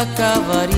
se acabaría.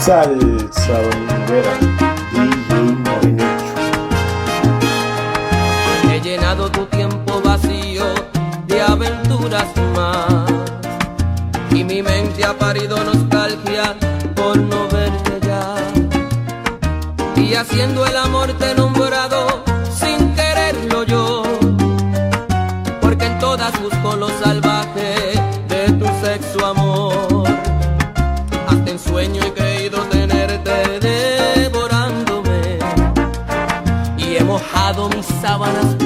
Salsa dominguera, DJ Morenecho. He llenado tu tiempo vacío de aventuras más. Y mi mente ha parido nostalgia por no verte ya. Y haciendo el amor te wanna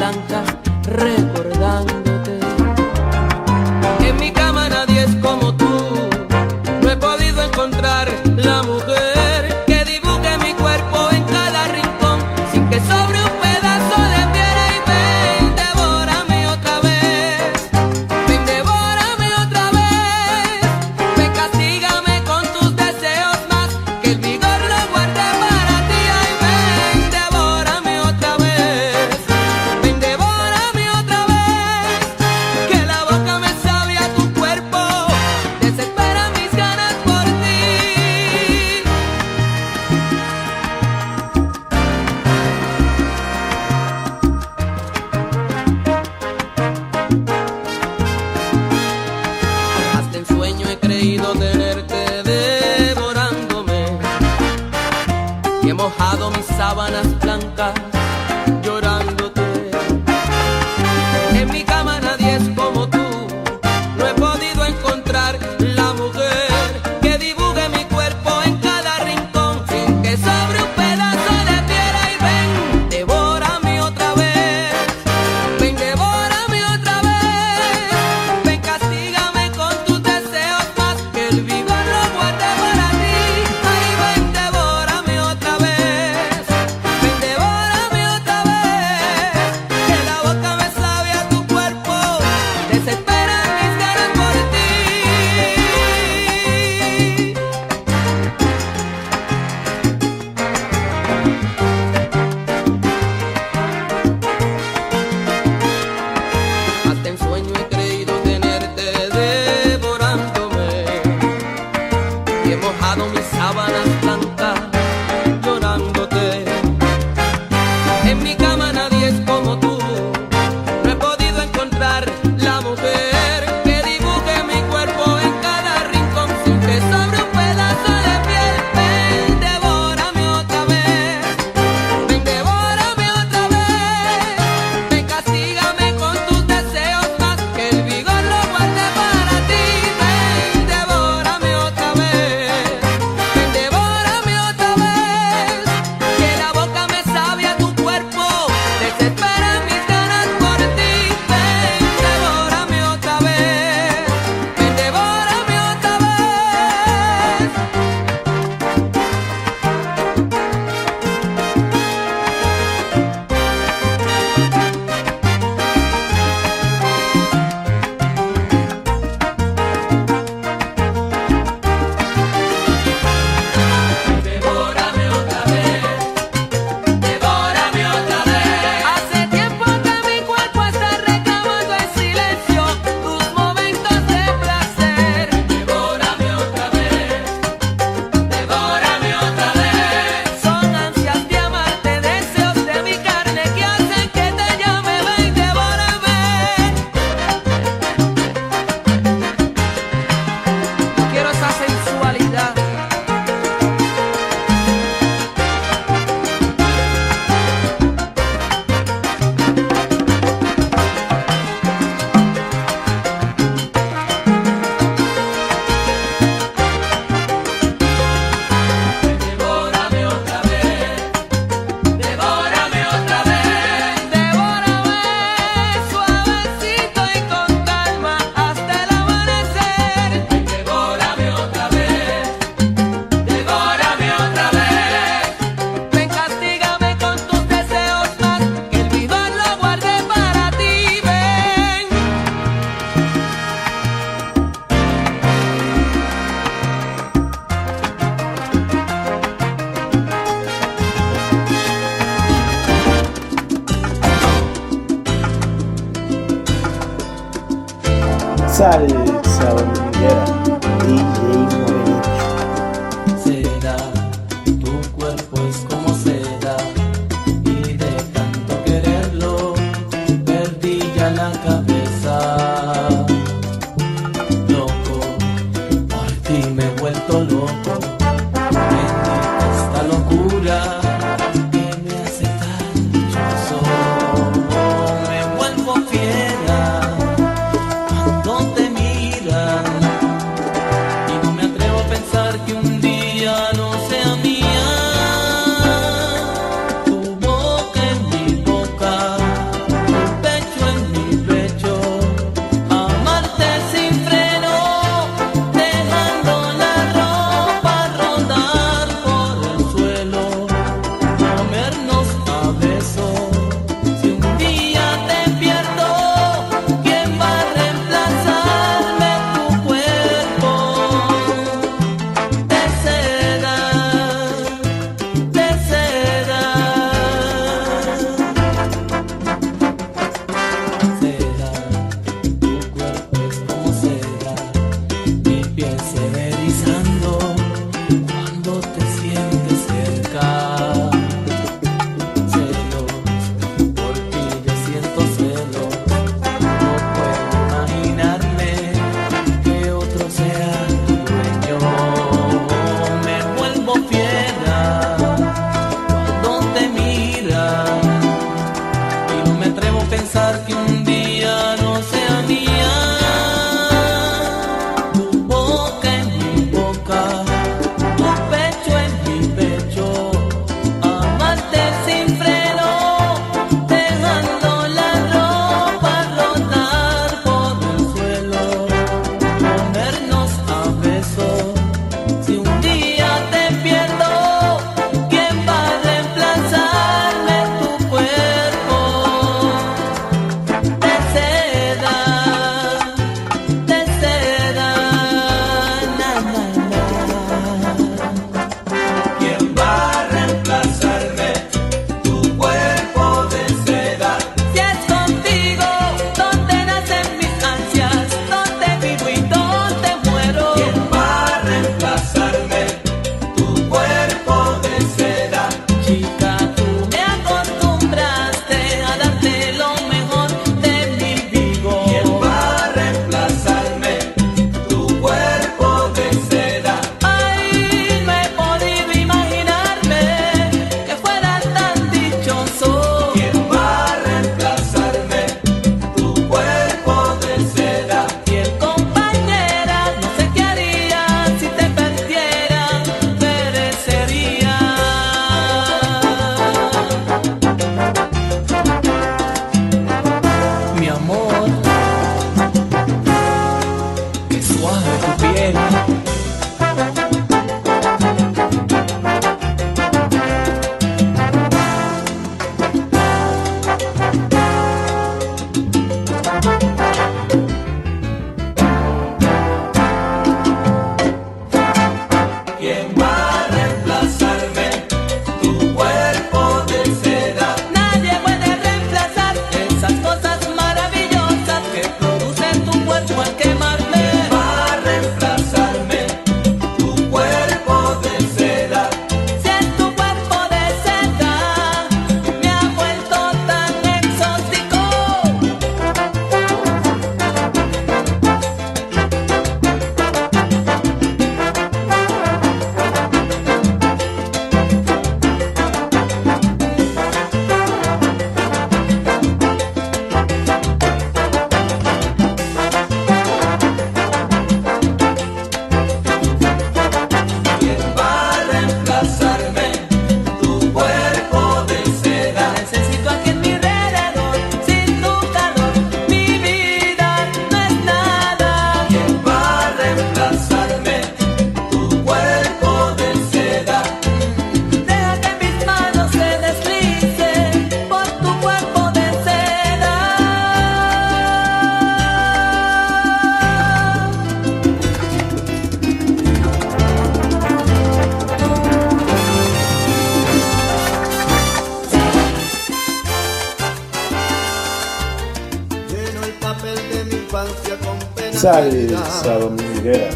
Salve, Salomón Rivera,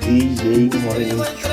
DJ Moreno.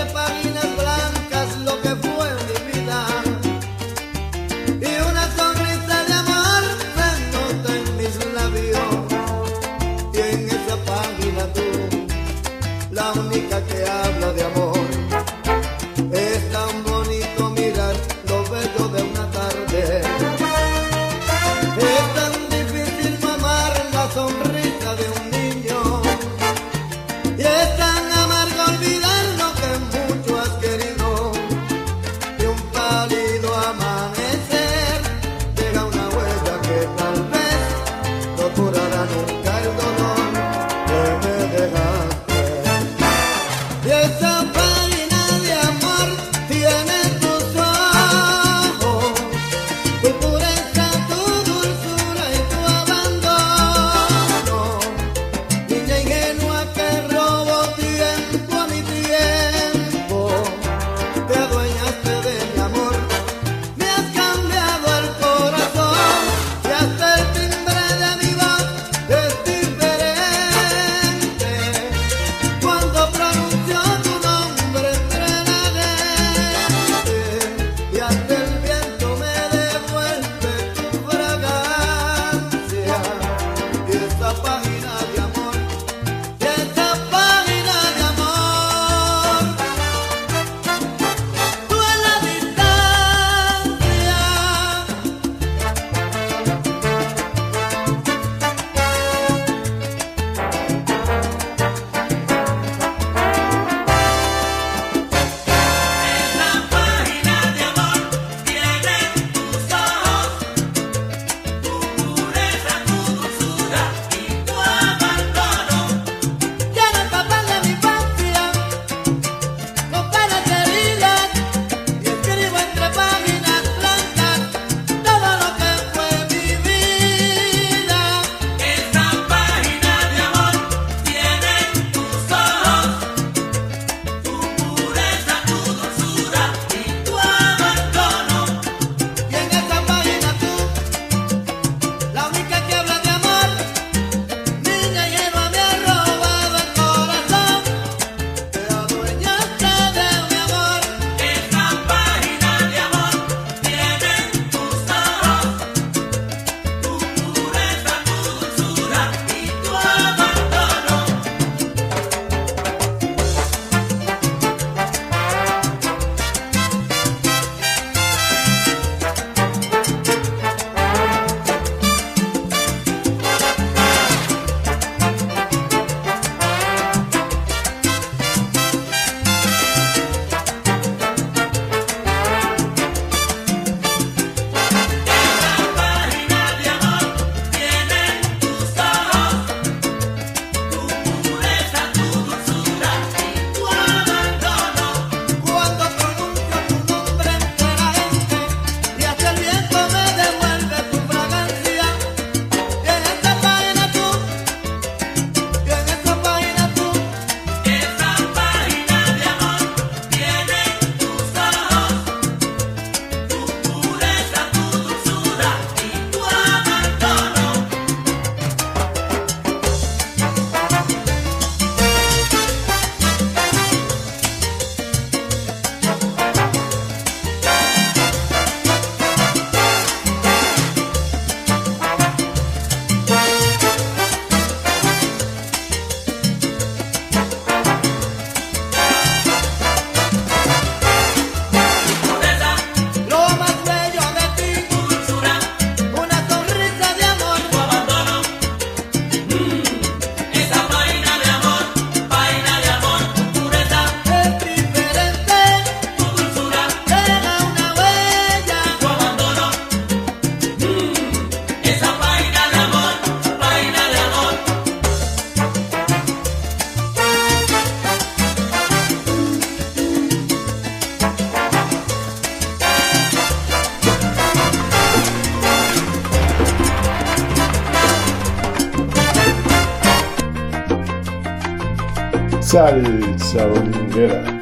Salsa dominguera,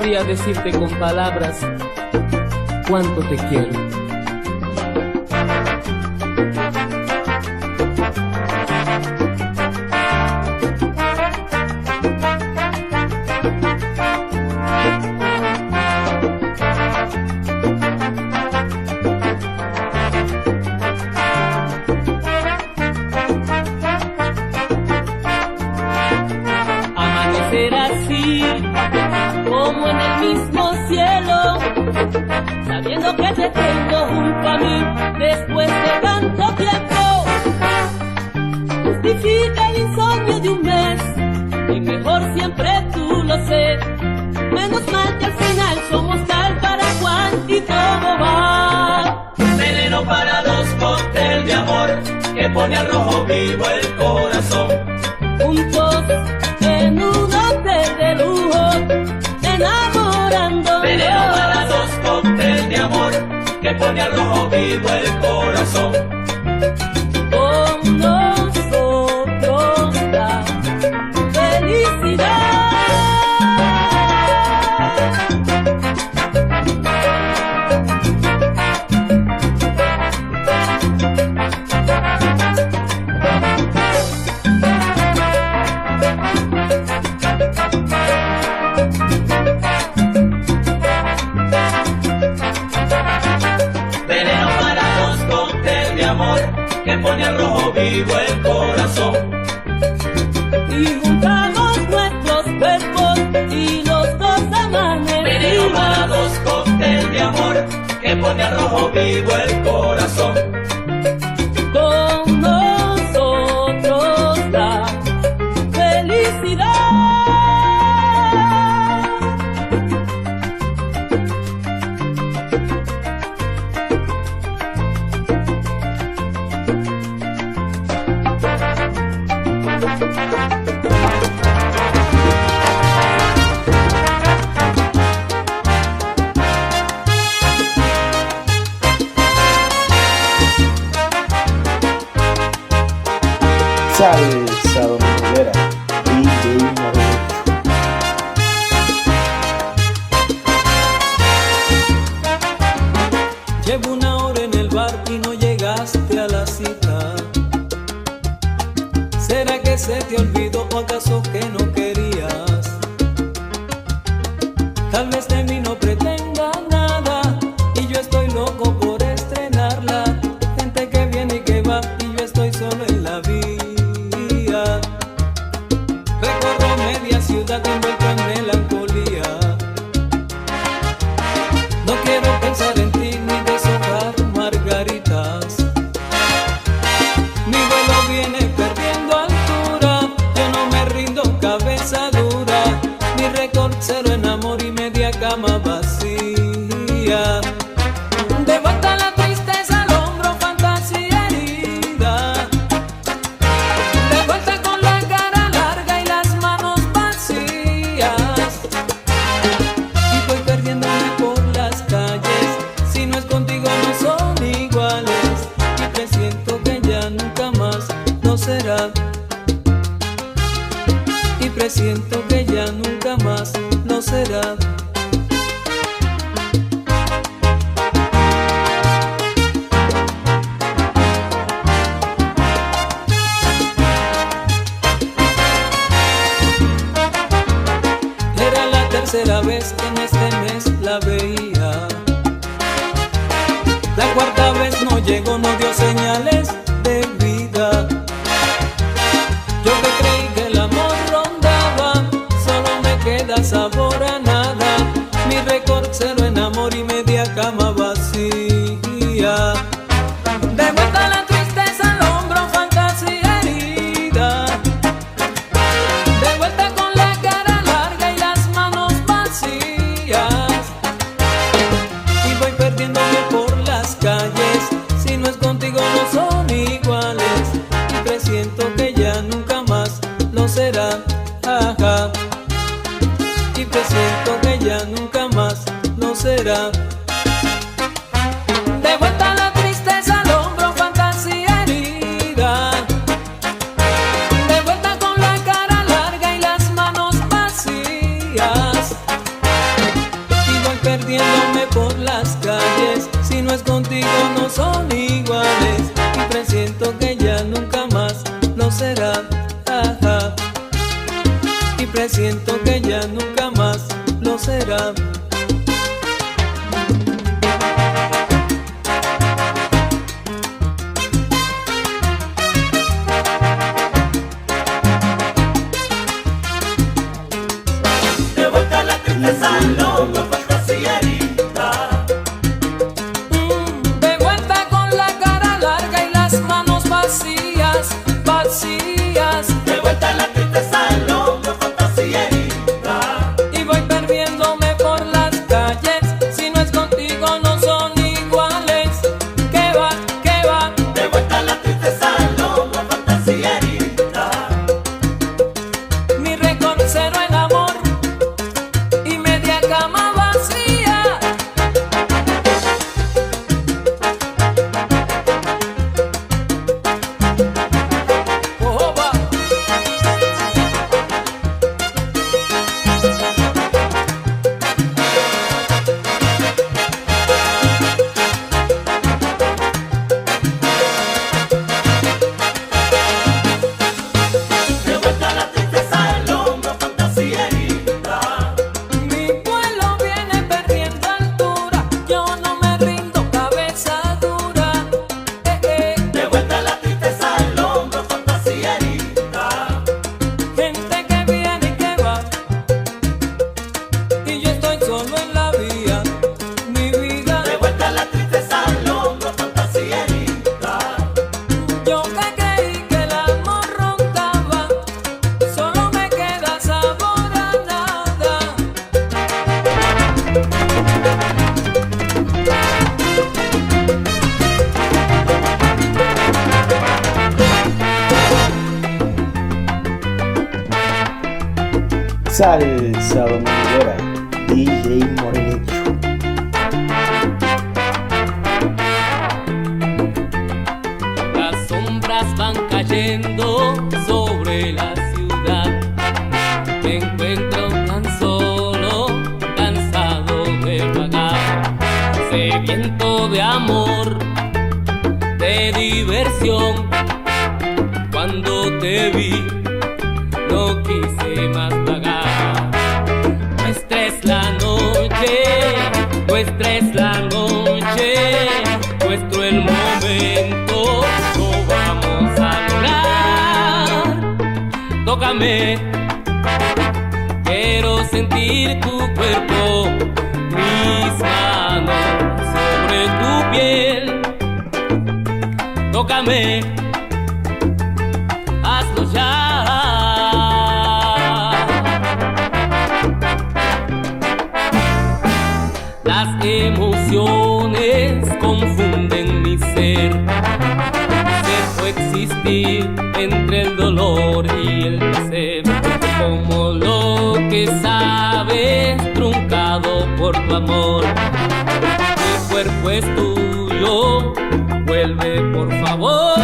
sabría decirte con palabras cuánto te quiero. me arrojo vivo el corazón. Juntos, desnudos de lujo, enamorando. Veneno para dos cócteles de amor que pone al rojo vivo el corazón. llegó, no dio van cayendo. Bésame, quiero sentir tu cuerpo, mis manos sobre tu piel. Tócame, hazlo ya. Las emociones confunden mi ser, ser o existir entre el dolor y lo que sabes, truncado por tu amor. Mi cuerpo es tuyo, vuelve por favor.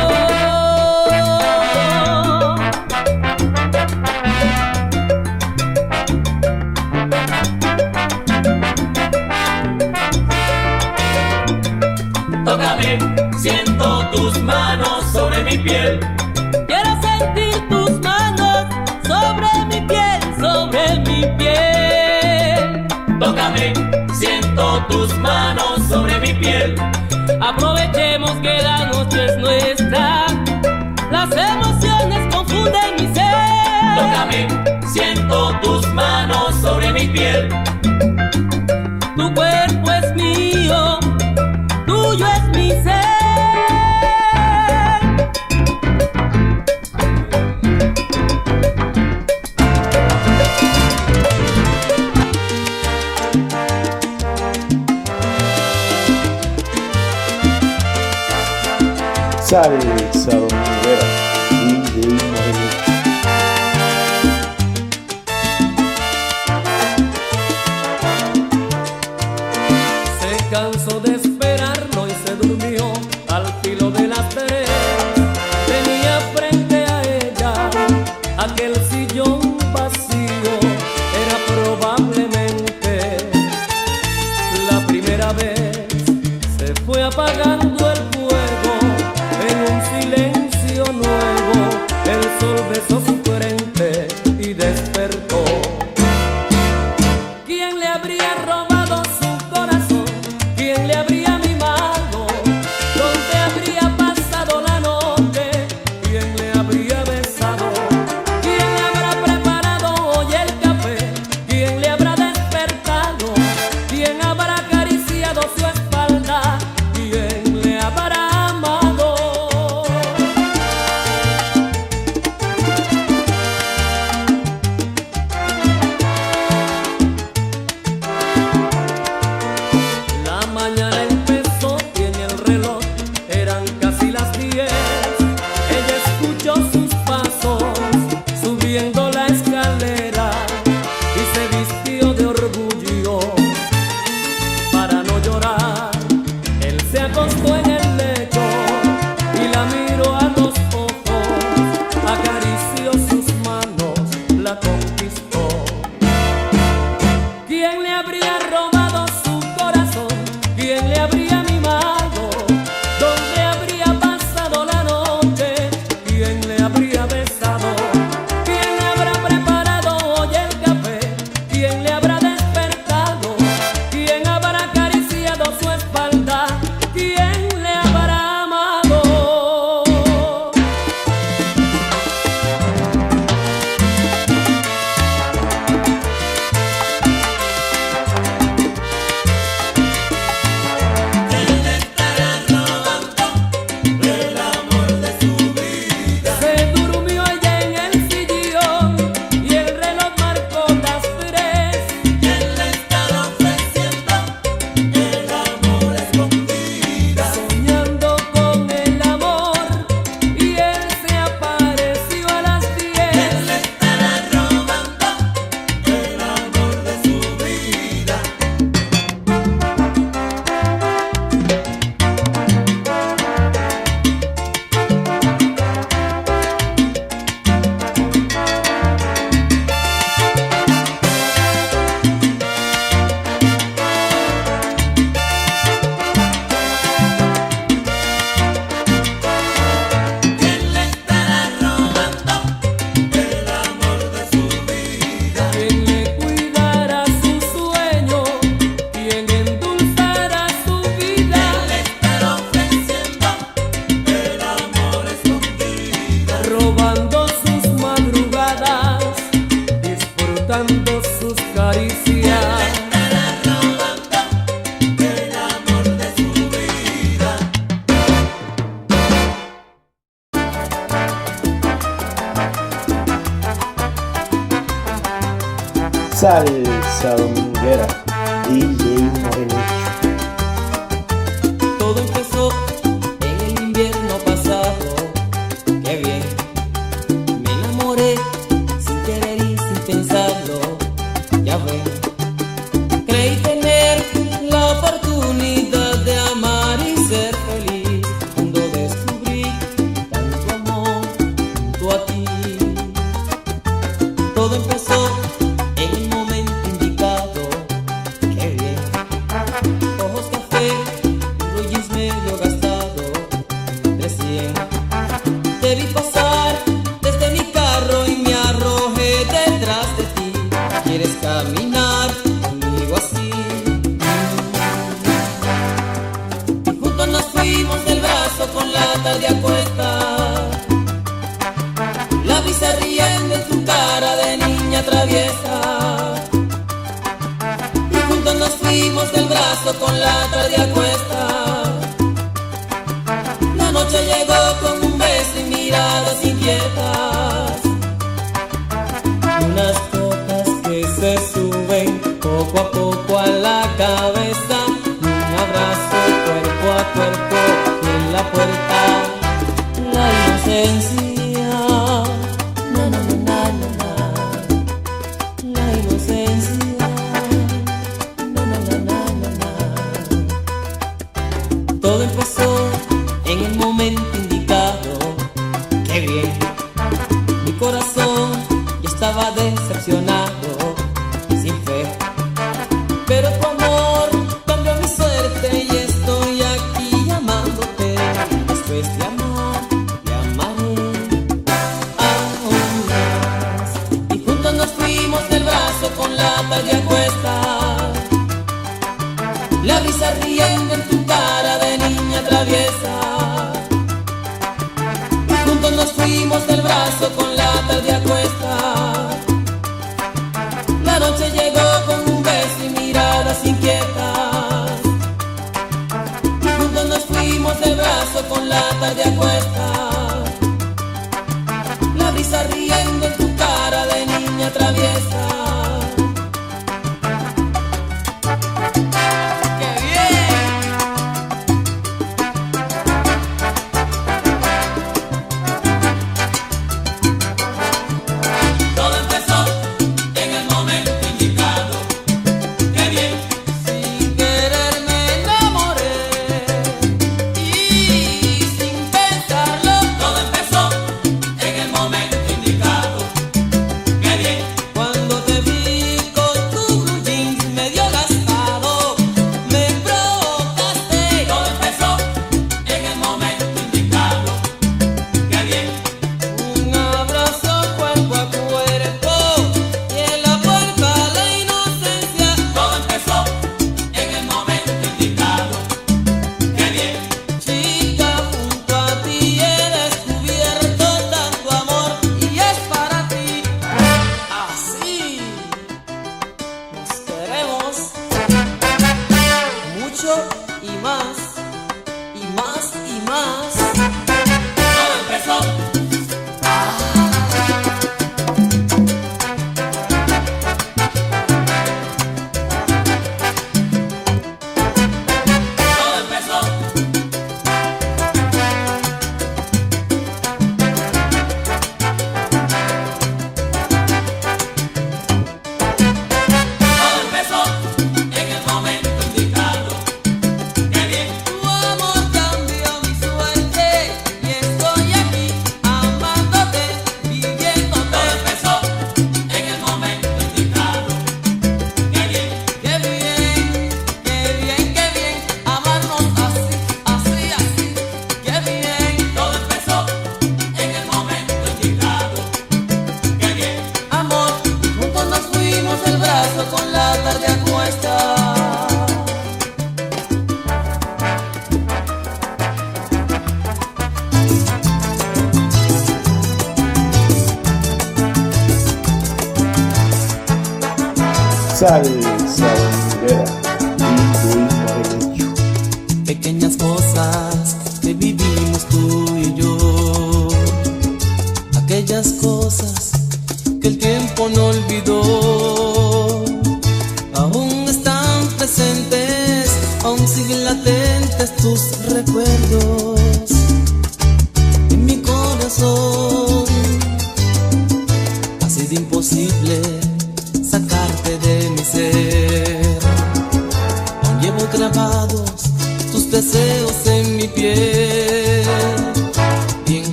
Tócame. siento tus manos sobre mi piel. tus manos sobre mi piel. Aprovechemos que la noche es nuestra. Las emociones confunden mi ser. Tócame, siento tus manos sobre mi piel. caminar conmigo así. Juntos nos fuimos del brazo con la tarde a cuesta. La brisa riendo en tu cara de niña traviesa. Y juntos nos fuimos del brazo con la tarde a cuesta. La noche llegó con un beso y miradas inquietas. Unas se suben poco a poco a la cabeza.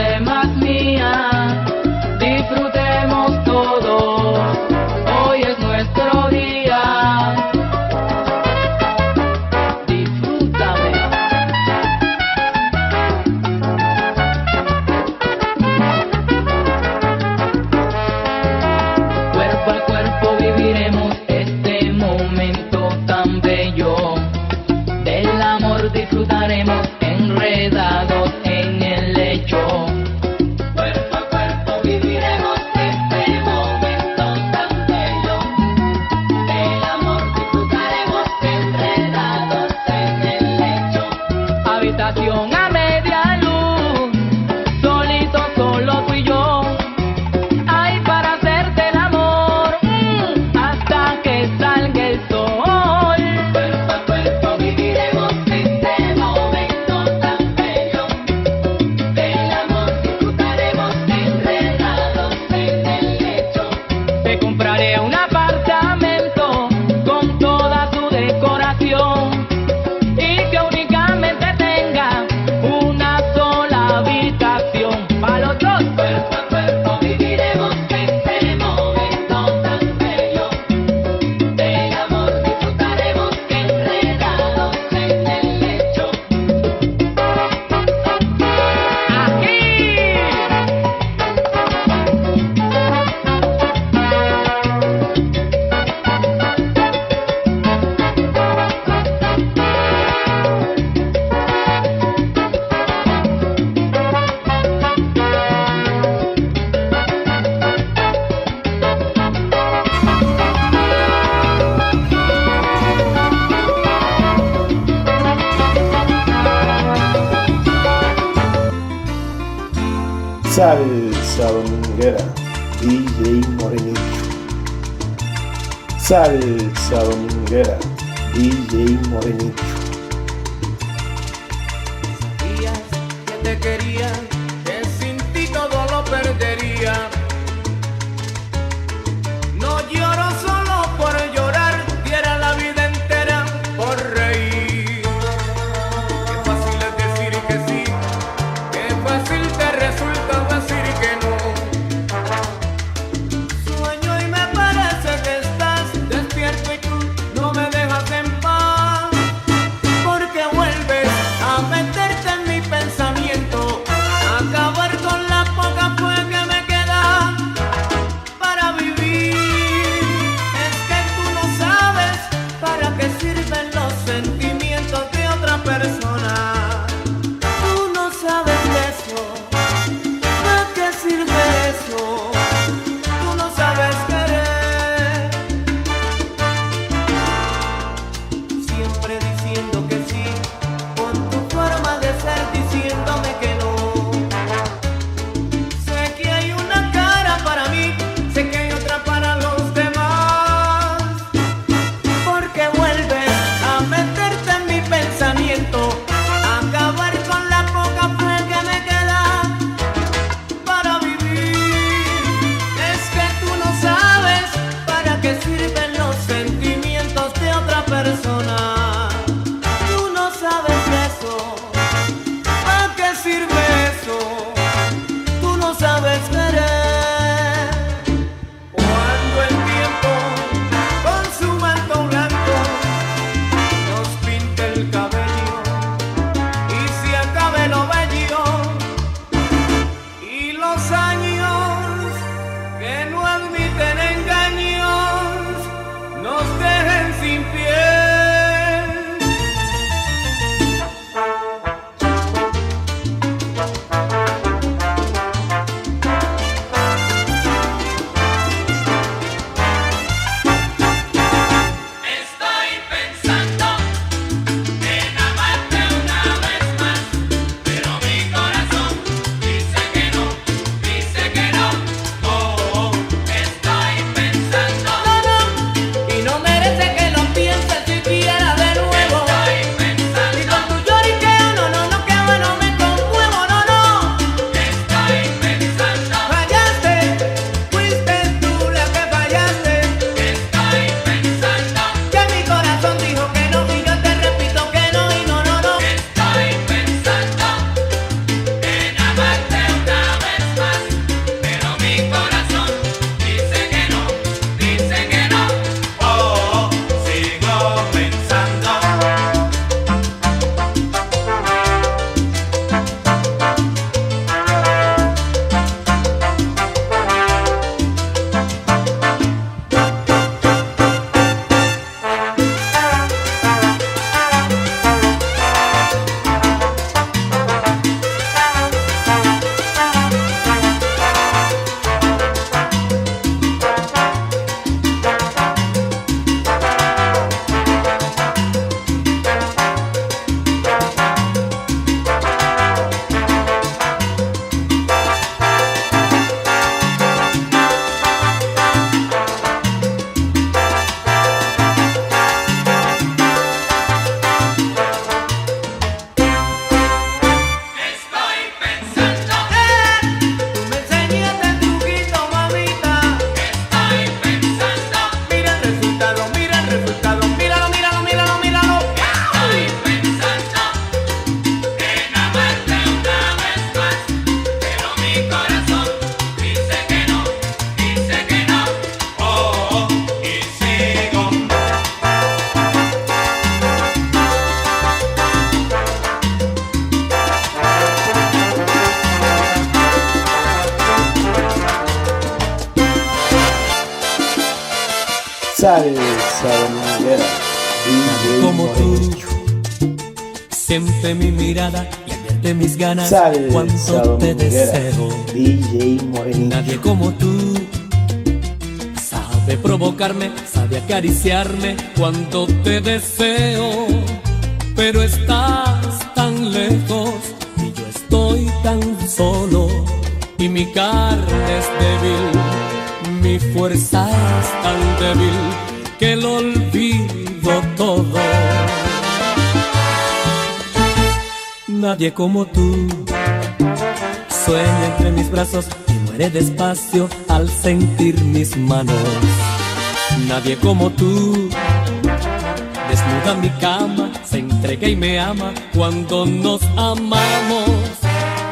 Hacerte más Salsa dominguera. Como tú. Siente mi mirada y advierte mis ganas Salsa te deseo. DJ Morenicho. Nadie como tú sabe provocarme, sabe acariciarme cuando te deseo. Pero estás tan lejos y yo estoy tan solo. Y mi carne es débil, mi fuerza es tan débil que lo olvido todo. Nadie como tú Sueña entre mis brazos y muere despacio al sentir mis manos. Nadie como tú desnuda mi cama, se entrega y me ama cuando nos amamos.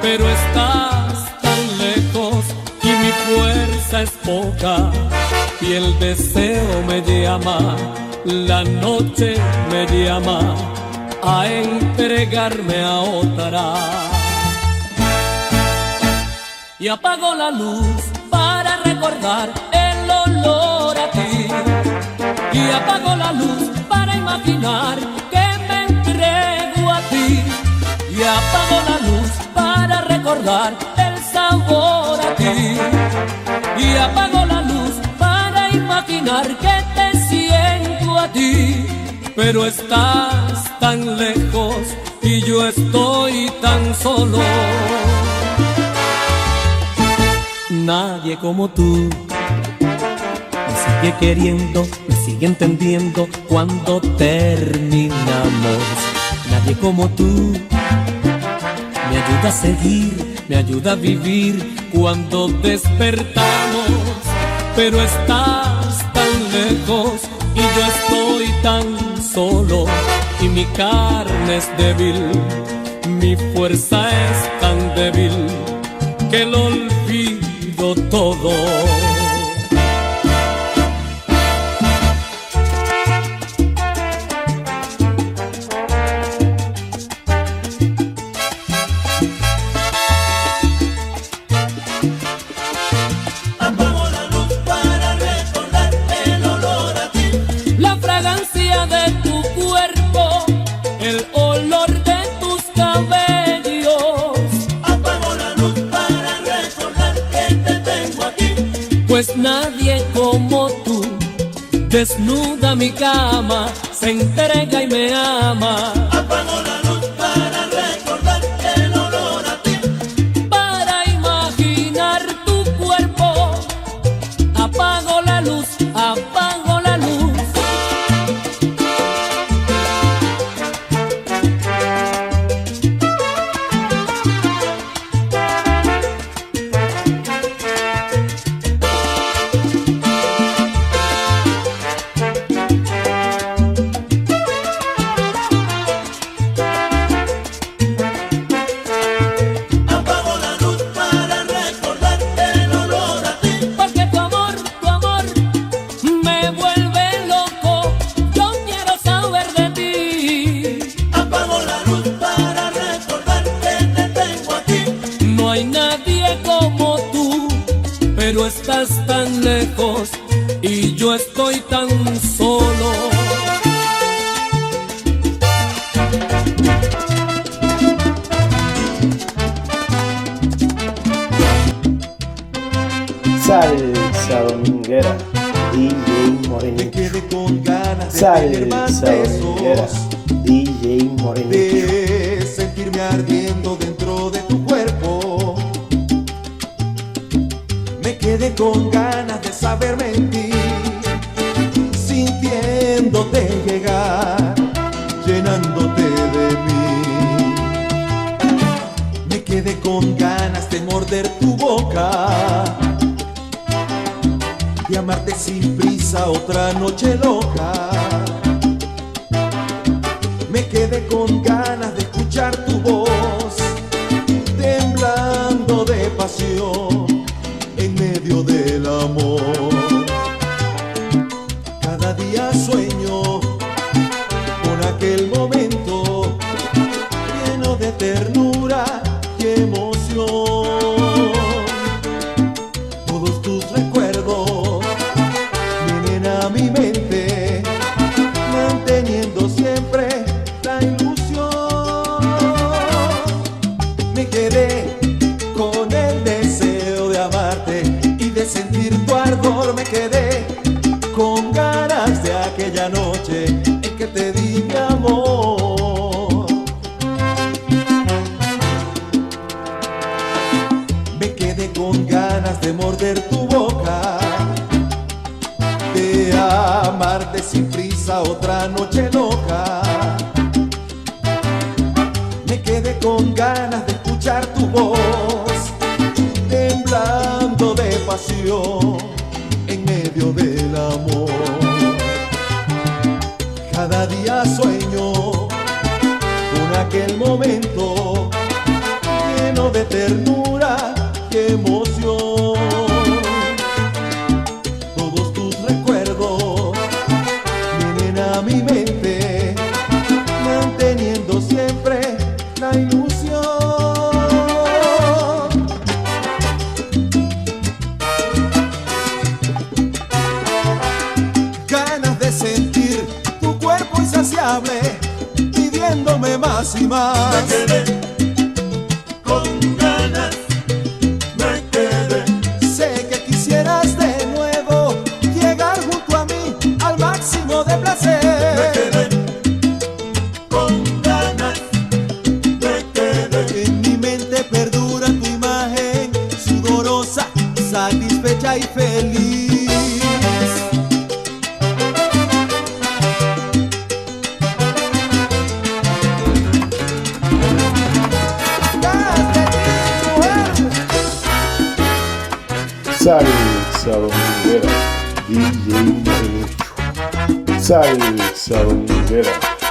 Pero estás es poca y el deseo me llama, la noche me llama a entregarme a otra y apago la luz para recordar el olor a ti. Y apago la luz para imaginar que me entrego a ti. Y apago la luz para recordar el sabor a ti. Y apago la luz para imaginar que te siento a ti. Pero estás tan lejos y yo estoy tan solo nadie como tú. Me sigue queriendo, me sigue entendiendo cuando terminamos. Nadie como tú. Me ayuda a seguir, me ayuda a vivir cuando despertamos. Pero estás tan lejos y yo estoy tan solo. Y mi carne es débil, mi fuerza es tan débil que lo olvido todo. Pues nadie como tú desnuda mi cama, se entrega y me ama. Morenito. Salsa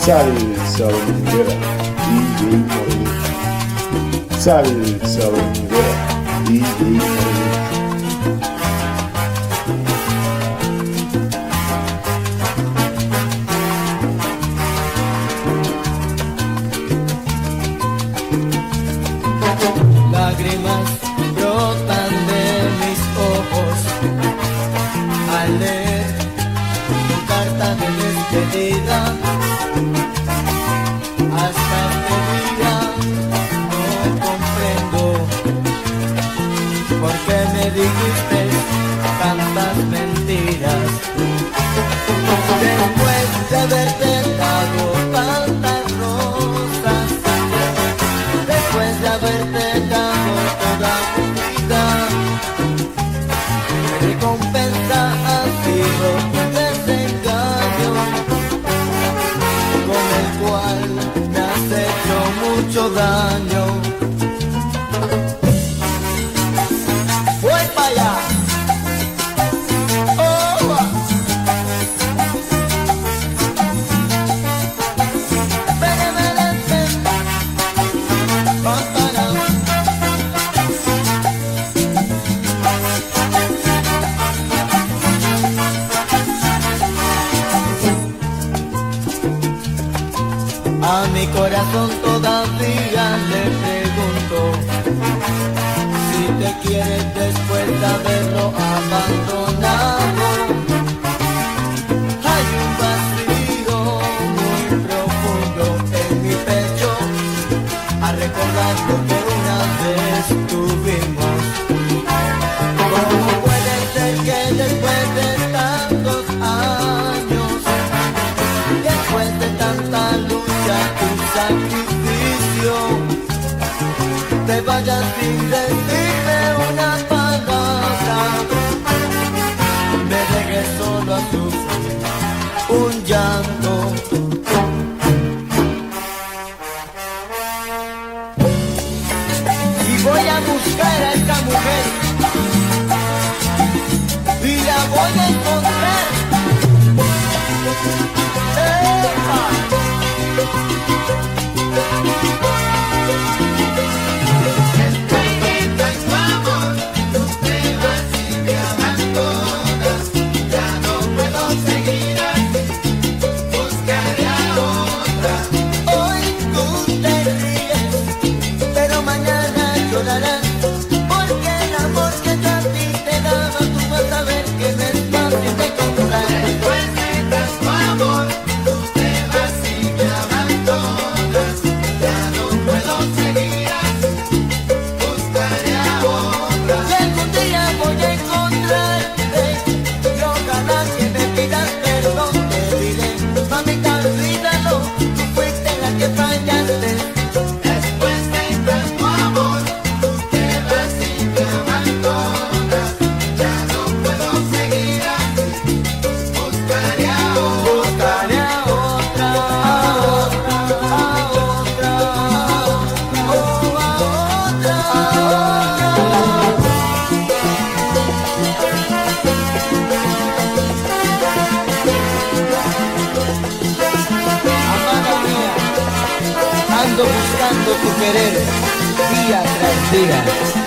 Salut, salut, Rivera. DJ Tony. Salut, salut, Rivera. DJ Tony. Querer día tras día.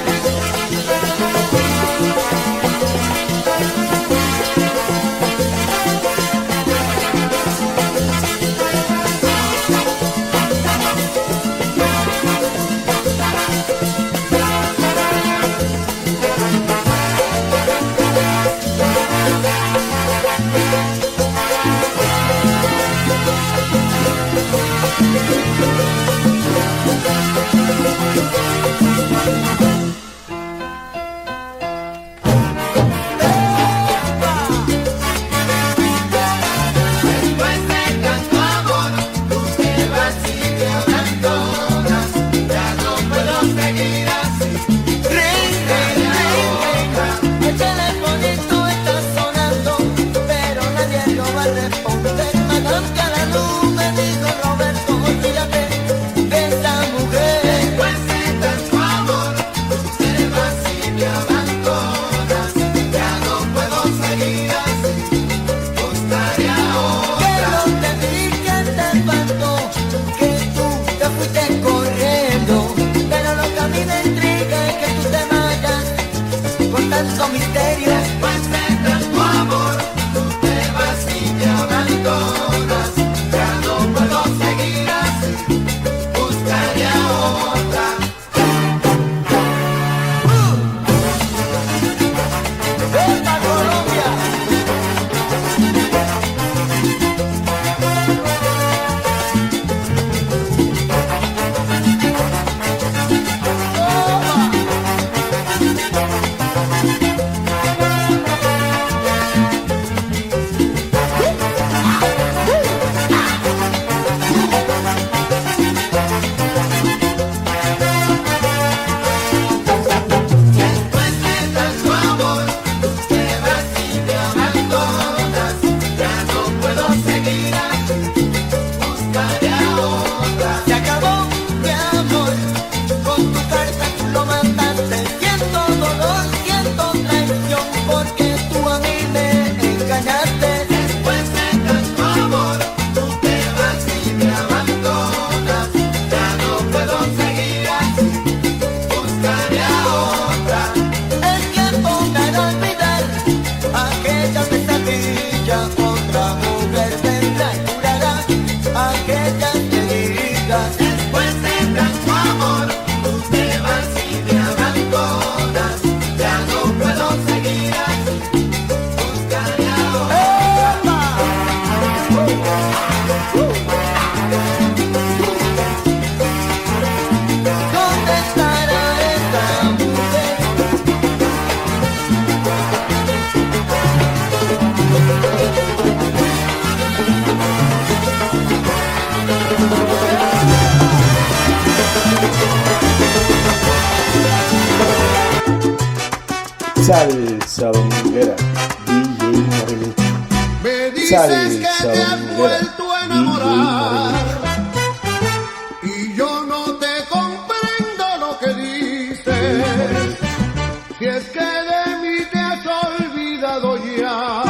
Salsa Dominguera, DJ Morenito. Me dices Salsa que te has vuelto a enamorar. Y yo no te comprendo lo que dices. Si es que de mí te has olvidado ya.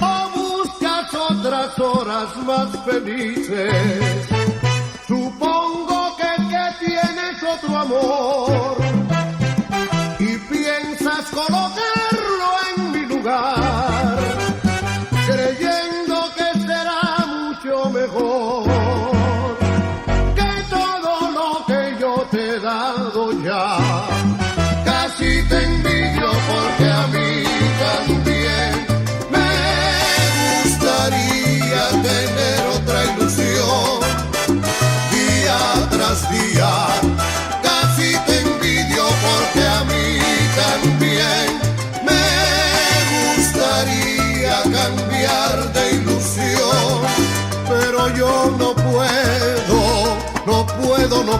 O buscas otras horas más felices. Supongo que, que tienes otro amor.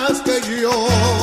más que yo.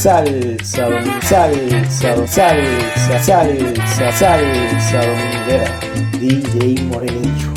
salsa, salsa, salsa, salsa, salsa, salsa, DJ Morenillo.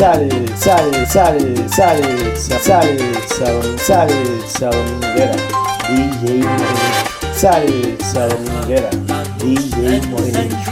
sale, sale, sale, sale, sale, sale, sale, Saldominguera, DJ Morenillo, sale, Saldominguera, DJ Morenillo.